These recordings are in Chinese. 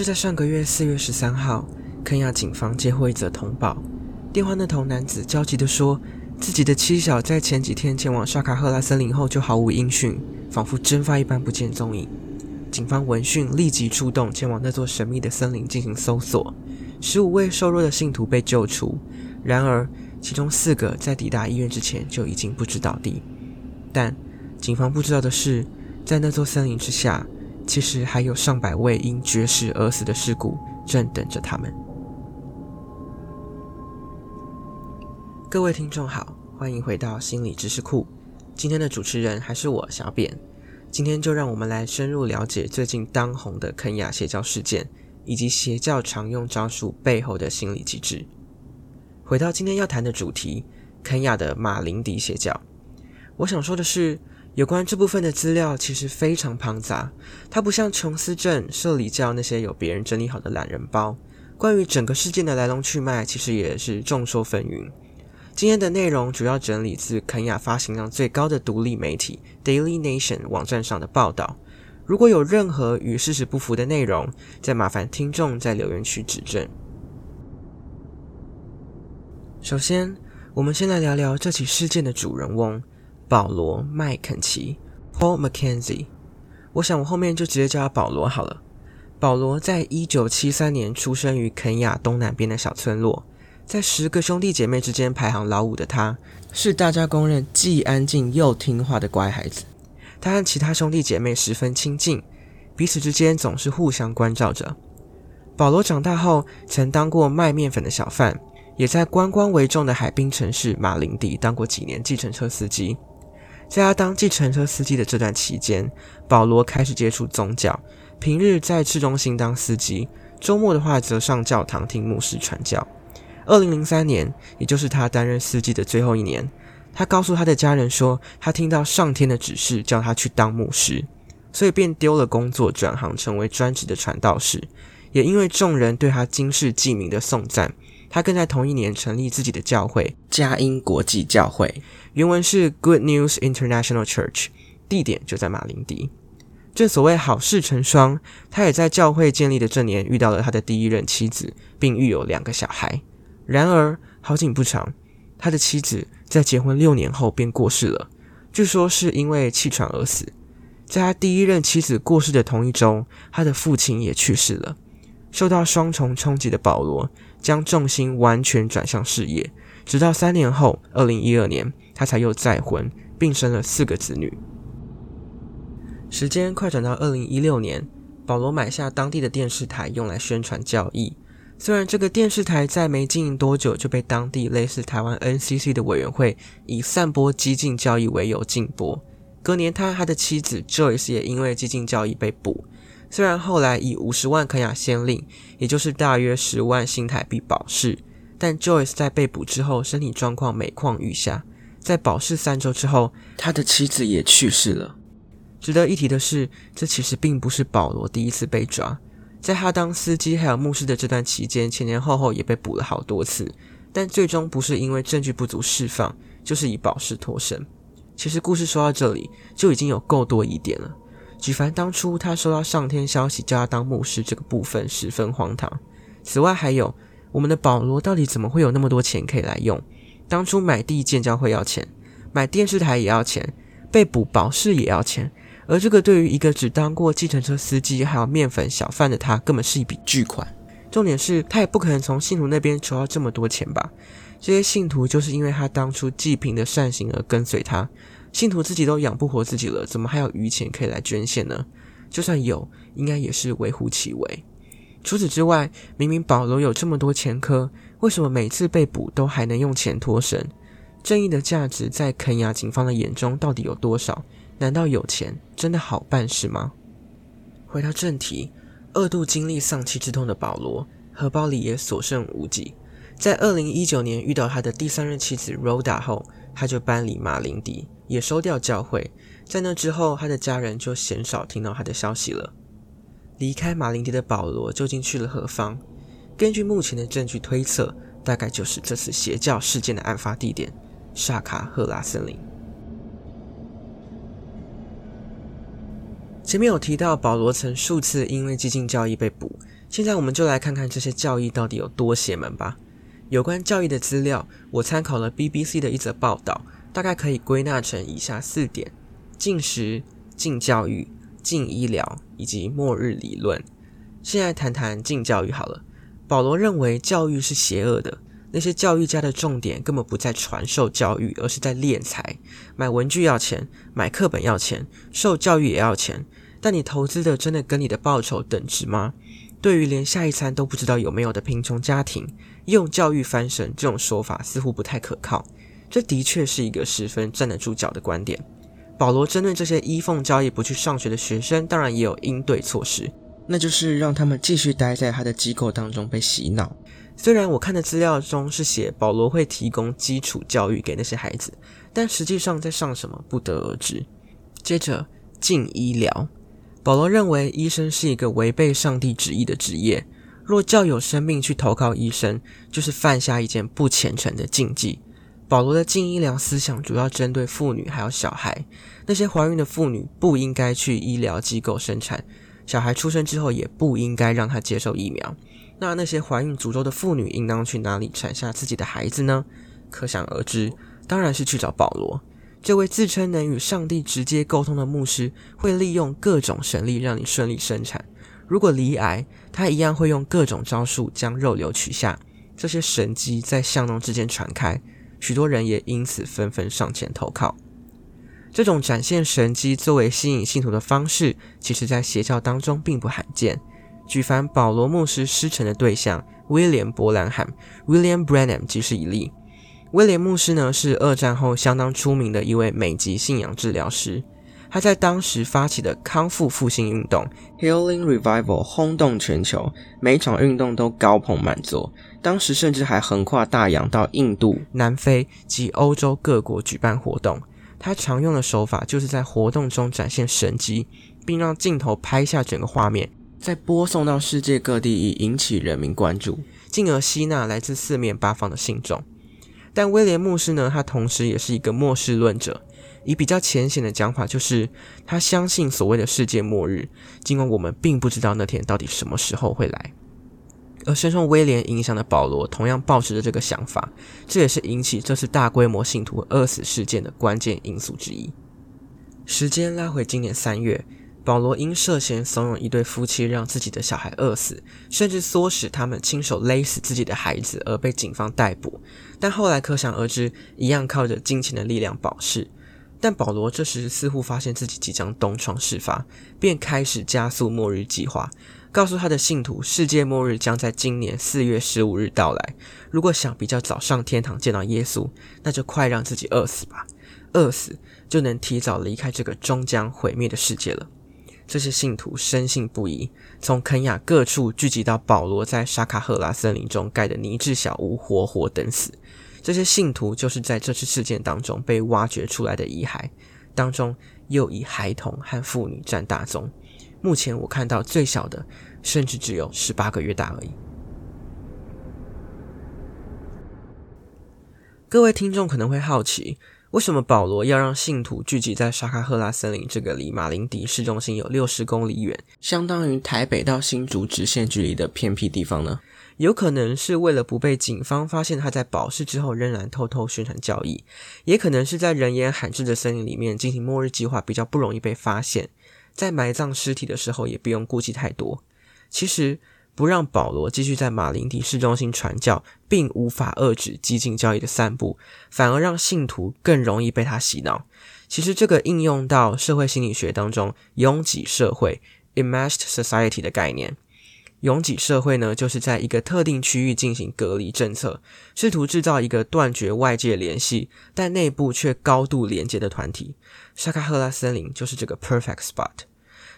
就在上个月四月十三号，肯亚警方接获一则通报，电话那头男子焦急地说，自己的妻小在前几天前往沙卡赫拉森林后就毫无音讯，仿佛蒸发一般不见踪影。警方闻讯立即出动，前往那座神秘的森林进行搜索。十五位瘦弱的信徒被救出，然而其中四个在抵达医院之前就已经不知倒地。但警方不知道的是，在那座森林之下，其实还有上百位因绝食而死的尸骨正等着他们。各位听众好，欢迎回到心理知识库。今天的主持人还是我小扁。今天就让我们来深入了解最近当红的肯亚邪教事件，以及邪教常用招数背后的心理机制。回到今天要谈的主题，肯亚的马林迪邪教。我想说的是，有关这部分的资料其实非常庞杂，它不像琼斯镇、社里教那些有别人整理好的懒人包。关于整个事件的来龙去脉，其实也是众说纷纭。今天的内容主要整理自肯亚发行量最高的独立媒体 Daily Nation 网站上的报道。如果有任何与事实不符的内容，再麻烦听众在留言区指正。首先，我们先来聊聊这起事件的主人翁保罗·麦肯齐 （Paul McKenzie），。我想我后面就直接叫他保罗好了。保罗在一九七三年出生于肯亚东南边的小村落。在十个兄弟姐妹之间排行老五的他，是大家公认既安静又听话的乖孩子。他和其他兄弟姐妹十分亲近，彼此之间总是互相关照着。保罗长大后曾当过卖面粉的小贩，也在观光为重的海滨城市马林迪当过几年计程车司机。在他当计程车司机的这段期间，保罗开始接触宗教，平日在市中心当司机，周末的话则上教堂听牧师传教。二零零三年，也就是他担任司机的最后一年，他告诉他的家人说，他听到上天的指示，叫他去当牧师，所以便丢了工作，转行成为专职的传道士。也因为众人对他经世记名的颂赞，他更在同一年成立自己的教会——佳音国际教会，原文是 Good News International Church，地点就在马林迪。正所谓好事成双，他也在教会建立的这年遇到了他的第一任妻子，并育有两个小孩。然而好景不长，他的妻子在结婚六年后便过世了，据说是因为气喘而死。在他第一任妻子过世的同一周，他的父亲也去世了。受到双重冲击的保罗将重心完全转向事业，直到三年后，二零一二年，他才又再婚，并生了四个子女。时间快转到二零一六年，保罗买下当地的电视台，用来宣传教义。虽然这个电视台在没经营多久就被当地类似台湾 NCC 的委员会以散播激进教义为由禁播，隔年他和他的妻子 Joyce 也因为激进教义被捕。虽然后来以五十万肯雅先令，也就是大约十万新台币保释，但 Joyce 在被捕之后身体状况每况愈下，在保释三周之后，他的妻子也去世了。值得一提的是，这其实并不是保罗第一次被抓。在他当司机还有牧师的这段期间，前前后后也被捕了好多次，但最终不是因为证据不足释放，就是以保释脱身。其实故事说到这里就已经有够多疑点了。举凡当初他收到上天消息叫他当牧师这个部分十分荒唐。此外还有我们的保罗到底怎么会有那么多钱可以来用？当初买地建教会要钱，买电视台也要钱，被捕保释也要钱。而这个对于一个只当过计程车司机还有面粉小贩的他，根本是一笔巨款。重点是他也不可能从信徒那边筹到这么多钱吧？这些信徒就是因为他当初济贫的善行而跟随他，信徒自己都养不活自己了，怎么还有余钱可以来捐献呢？就算有，应该也是微乎其微。除此之外，明明保罗有这么多前科，为什么每次被捕都还能用钱脱身？正义的价值在肯雅警方的眼中到底有多少？难道有钱真的好办事吗？回到正题，二度经历丧妻之痛的保罗，荷包里也所剩无几。在二零一九年遇到他的第三任妻子 Roda 后，他就搬离马林迪，也收掉教会。在那之后，他的家人就鲜少听到他的消息了。离开马林迪的保罗究竟去了何方？根据目前的证据推测，大概就是这次邪教事件的案发地点——萨卡赫拉森林。前面有提到保罗曾数次因为激进教义被捕，现在我们就来看看这些教义到底有多邪门吧。有关教义的资料，我参考了 BBC 的一则报道，大概可以归纳成以下四点：禁食、禁教育、禁医疗以及末日理论。现在谈谈禁教育好了。保罗认为教育是邪恶的。那些教育家的重点根本不在传授教育，而是在敛财。买文具要钱，买课本要钱，受教育也要钱。但你投资的真的跟你的报酬等值吗？对于连下一餐都不知道有没有的贫穷家庭，用教育翻身这种说法似乎不太可靠。这的确是一个十分站得住脚的观点。保罗针对这些依奉教义不去上学的学生，当然也有应对措施，那就是让他们继续待在他的机构当中被洗脑。虽然我看的资料中是写保罗会提供基础教育给那些孩子，但实际上在上什么不得而知。接着，禁医疗。保罗认为医生是一个违背上帝旨意的职业，若叫有生命去投靠医生，就是犯下一件不虔诚的禁忌。保罗的禁医疗思想主要针对妇女还有小孩，那些怀孕的妇女不应该去医疗机构生产，小孩出生之后也不应该让他接受疫苗。那那些怀孕诅咒的妇女应当去哪里产下自己的孩子呢？可想而知，当然是去找保罗这位自称能与上帝直接沟通的牧师，会利用各种神力让你顺利生产。如果离癌，他一样会用各种招数将肉瘤取下。这些神迹在巷弄之间传开，许多人也因此纷纷上前投靠。这种展现神机作为吸引信徒的方式，其实在邪教当中并不罕见。举凡保罗牧师师承的对象，威廉·伯兰汉 （William Branham） 即是一例。威廉牧师呢，是二战后相当出名的一位美籍信仰治疗师。他在当时发起的康复复兴运动 （Healing Revival） 轰动全球，每场运动都高朋满座。当时甚至还横跨大洋到印度、南非及欧洲各国举办活动。他常用的手法就是在活动中展现神迹，并让镜头拍下整个画面。再播送到世界各地，以引起人民关注，进而吸纳来自四面八方的信众。但威廉牧师呢，他同时也是一个末世论者，以比较浅显的讲法，就是他相信所谓的世界末日，尽管我们并不知道那天到底什么时候会来。而深受威廉影响的保罗，同样抱持着这个想法，这也是引起这次大规模信徒饿死事件的关键因素之一。时间拉回今年三月。保罗因涉嫌怂恿一对夫妻让自己的小孩饿死，甚至唆使他们亲手勒死自己的孩子，而被警方逮捕。但后来可想而知，一样靠着金钱的力量保释。但保罗这时似乎发现自己即将东窗事发，便开始加速末日计划，告诉他的信徒，世界末日将在今年四月十五日到来。如果想比较早上天堂见到耶稣，那就快让自己饿死吧，饿死就能提早离开这个终将毁灭的世界了。这些信徒深信不疑，从肯亚各处聚集到保罗在沙卡赫拉森林中盖的泥质小屋，活活等死。这些信徒就是在这次事件当中被挖掘出来的遗骸，当中又以孩童和妇女占大宗。目前我看到最小的，甚至只有十八个月大而已。各位听众可能会好奇。为什么保罗要让信徒聚集在沙卡赫拉森林这个离马林迪市中心有六十公里远，相当于台北到新竹直线距离的偏僻地方呢？有可能是为了不被警方发现他在保释之后仍然偷偷宣传教义，也可能是在人烟罕至的森林里面进行末日计划比较不容易被发现，在埋葬尸体的时候也不用顾忌太多。其实。不让保罗继续在马林迪市中心传教，并无法遏制激进教义的散布，反而让信徒更容易被他洗脑。其实这个应用到社会心理学当中，拥挤社会，Immeshed society） 的概念。拥挤社会呢，就是在一个特定区域进行隔离政策，试图制造一个断绝外界联系，但内部却高度连接的团体。沙卡赫拉森林就是这个 perfect spot。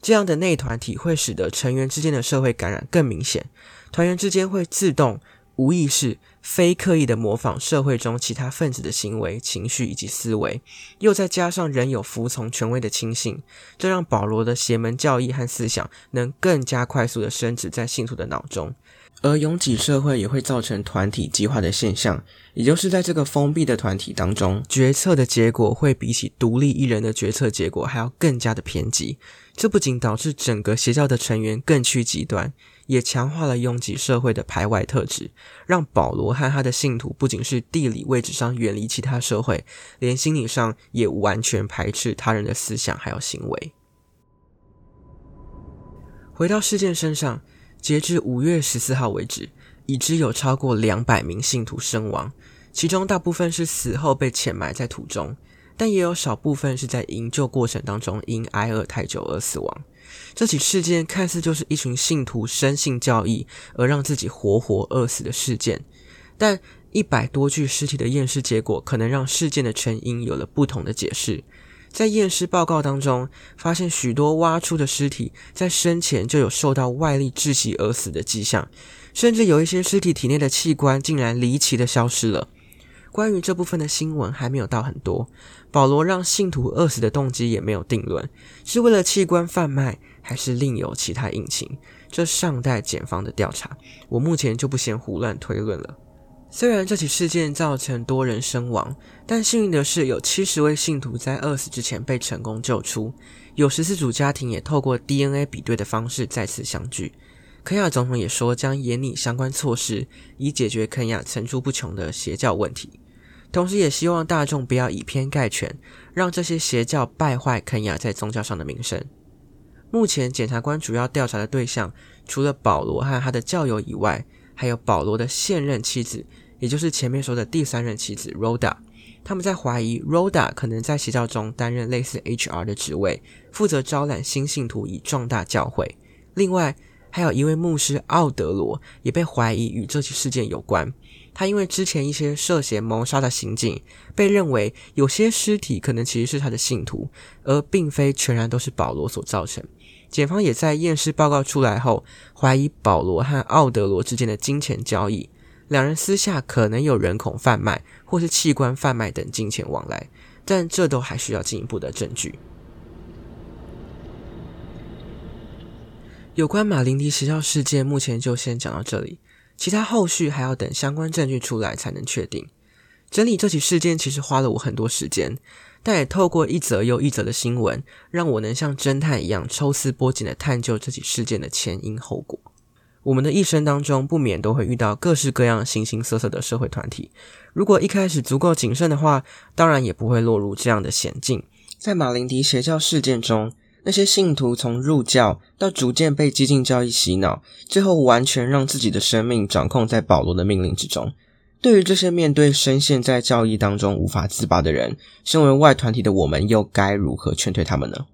这样的内团体会使得成员之间的社会感染更明显，团员之间会自动、无意识、非刻意的模仿社会中其他分子的行为、情绪以及思维，又再加上人有服从权威的轻信，这让保罗的邪门教义和思想能更加快速的升值在信徒的脑中。而拥挤社会也会造成团体激化的现象，也就是在这个封闭的团体当中，决策的结果会比起独立一人的决策结果还要更加的偏激。这不仅导致整个邪教的成员更趋极端，也强化了拥挤社会的排外特质，让保罗和他的信徒不仅是地理位置上远离其他社会，连心理上也完全排斥他人的思想还有行为。回到事件身上，截至五月十四号为止，已知有超过两百名信徒身亡，其中大部分是死后被潜埋在土中。但也有少部分是在营救过程当中因挨饿太久而死亡。这起事件看似就是一群信徒生性教义而让自己活活饿死的事件，但一百多具尸体的验尸结果可能让事件的成因有了不同的解释。在验尸报告当中，发现许多挖出的尸体在生前就有受到外力窒息而死的迹象，甚至有一些尸体体内的器官竟然离奇的消失了。关于这部分的新闻还没有到很多。保罗让信徒饿死的动机也没有定论，是为了器官贩卖，还是另有其他隐情？这尚待检方的调查。我目前就不先胡乱推论了。虽然这起事件造成多人身亡，但幸运的是，有七十位信徒在饿死之前被成功救出，有十四组家庭也透过 DNA 比对的方式再次相聚。肯亚总统也说将严拟相关措施，以解决肯亚层出不穷的邪教问题。同时，也希望大众不要以偏概全，让这些邪教败坏肯雅在宗教上的名声。目前，检察官主要调查的对象除了保罗和他的教友以外，还有保罗的现任妻子，也就是前面说的第三任妻子 Rhoda。他们在怀疑 Rhoda 可能在邪教中担任类似 HR 的职位，负责招揽新信徒以壮大教会。另外，还有一位牧师奥德罗也被怀疑与这起事件有关。他因为之前一些涉嫌谋杀的行径，被认为有些尸体可能其实是他的信徒，而并非全然都是保罗所造成。检方也在验尸报告出来后，怀疑保罗和奥德罗之间的金钱交易，两人私下可能有人口贩卖或是器官贩卖等金钱往来，但这都还需要进一步的证据。有关马林迪邪教事件，目前就先讲到这里。其他后续还要等相关证据出来才能确定。整理这起事件其实花了我很多时间，但也透过一则又一则的新闻，让我能像侦探一样抽丝剥茧的探究这起事件的前因后果。我们的一生当中不免都会遇到各式各样形形色色的社会团体，如果一开始足够谨慎的话，当然也不会落入这样的险境。在马林迪邪教事件中。那些信徒从入教到逐渐被激进教义洗脑，最后完全让自己的生命掌控在保罗的命令之中。对于这些面对深陷在教义当中无法自拔的人，身为外团体的我们又该如何劝退他们呢？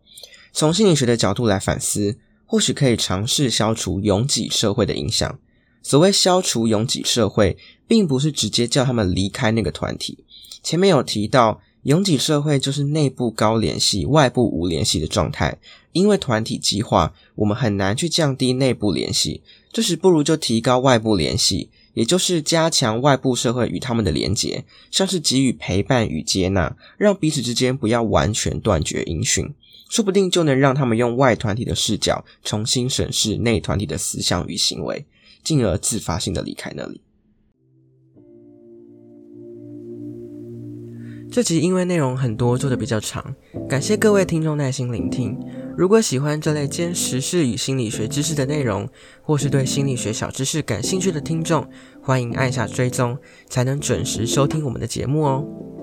从心理学的角度来反思，或许可以尝试消除拥挤社会的影响。所谓消除拥挤社会，并不是直接叫他们离开那个团体。前面有提到。拥挤社会就是内部高联系、外部无联系的状态。因为团体激化，我们很难去降低内部联系，这时不如就提高外部联系，也就是加强外部社会与他们的连结，像是给予陪伴与接纳，让彼此之间不要完全断绝音讯，说不定就能让他们用外团体的视角重新审视内团体的思想与行为，进而自发性的离开那里。这集因为内容很多，做的比较长，感谢各位听众耐心聆听。如果喜欢这类兼时事与心理学知识的内容，或是对心理学小知识感兴趣的听众，欢迎按下追踪，才能准时收听我们的节目哦。